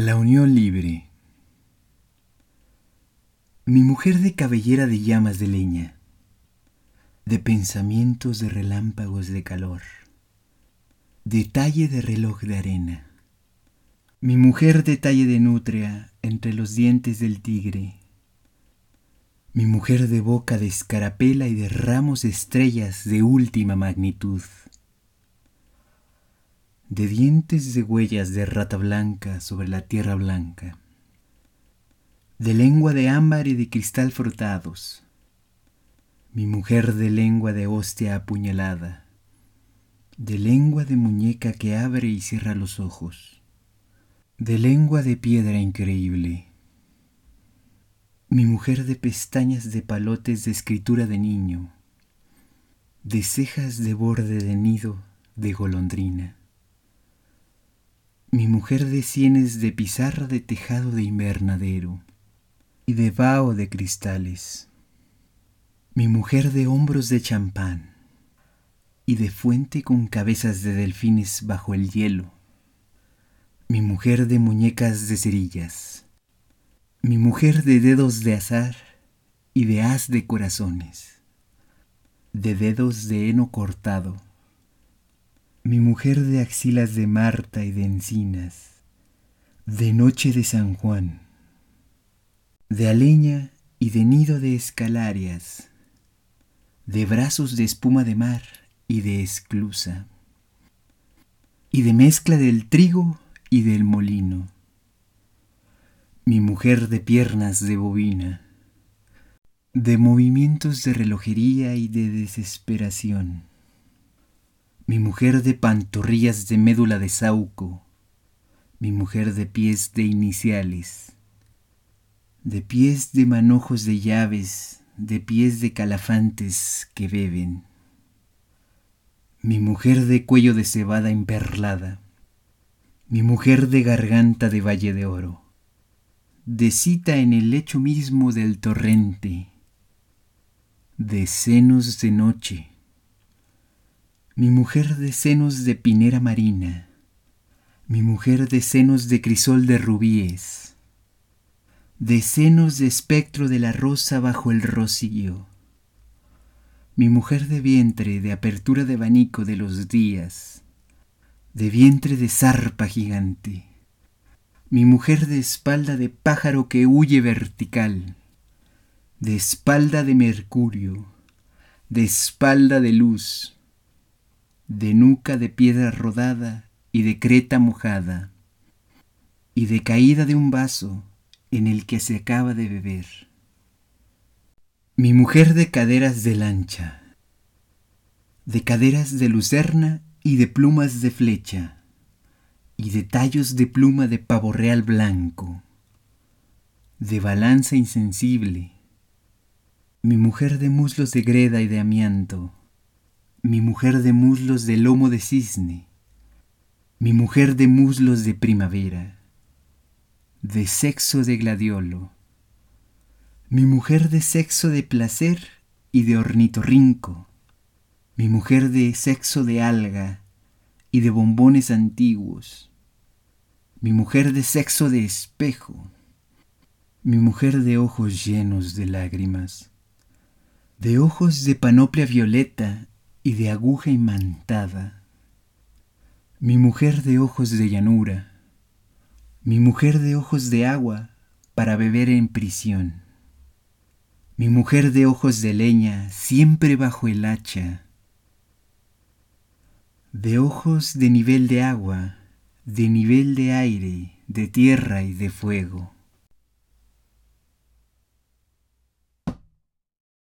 La unión libre. Mi mujer de cabellera de llamas de leña, de pensamientos de relámpagos de calor, detalle de reloj de arena. Mi mujer detalle de nutria entre los dientes del tigre. Mi mujer de boca de escarapela y de ramos de estrellas de última magnitud. De dientes de huellas de rata blanca sobre la tierra blanca de lengua de ámbar y de cristal frotados, mi mujer de lengua de hostia apuñalada, de lengua de muñeca que abre y cierra los ojos, de lengua de piedra increíble, mi mujer de pestañas de palotes de escritura de niño, de cejas de borde de nido de golondrina, mi mujer de sienes de pizarra de tejado de invernadero, y de vaho de cristales. Mi mujer de hombros de champán y de fuente con cabezas de delfines bajo el hielo. Mi mujer de muñecas de cerillas. Mi mujer de dedos de azar y de haz de corazones. De dedos de heno cortado. Mi mujer de axilas de Marta y de encinas. De noche de San Juan de aleña y de nido de escalarias, de brazos de espuma de mar y de esclusa, y de mezcla del trigo y del molino. Mi mujer de piernas de bobina, de movimientos de relojería y de desesperación. Mi mujer de pantorrillas de médula de sauco, mi mujer de pies de iniciales. De pies de manojos de llaves, de pies de calafantes que beben. Mi mujer de cuello de cebada emperlada, mi mujer de garganta de valle de oro, de cita en el lecho mismo del torrente, de senos de noche, mi mujer de senos de pinera marina, mi mujer de senos de crisol de rubíes, de senos de espectro de la rosa bajo el rocío. Mi mujer de vientre de apertura de abanico de los días, de vientre de zarpa gigante. Mi mujer de espalda de pájaro que huye vertical, de espalda de mercurio, de espalda de luz, de nuca de piedra rodada y de creta mojada, y de caída de un vaso, en el que se acaba de beber. Mi mujer de caderas de lancha, de caderas de lucerna y de plumas de flecha, y de tallos de pluma de pavo real blanco, de balanza insensible, mi mujer de muslos de greda y de amianto, mi mujer de muslos de lomo de cisne, mi mujer de muslos de primavera de sexo de gladiolo, mi mujer de sexo de placer y de ornitorrinco, mi mujer de sexo de alga y de bombones antiguos, mi mujer de sexo de espejo, mi mujer de ojos llenos de lágrimas, de ojos de panoplia violeta y de aguja imantada, mi mujer de ojos de llanura, mi mujer de ojos de agua para beber en prisión, mi mujer de ojos de leña siempre bajo el hacha, de ojos de nivel de agua, de nivel de aire, de tierra y de fuego.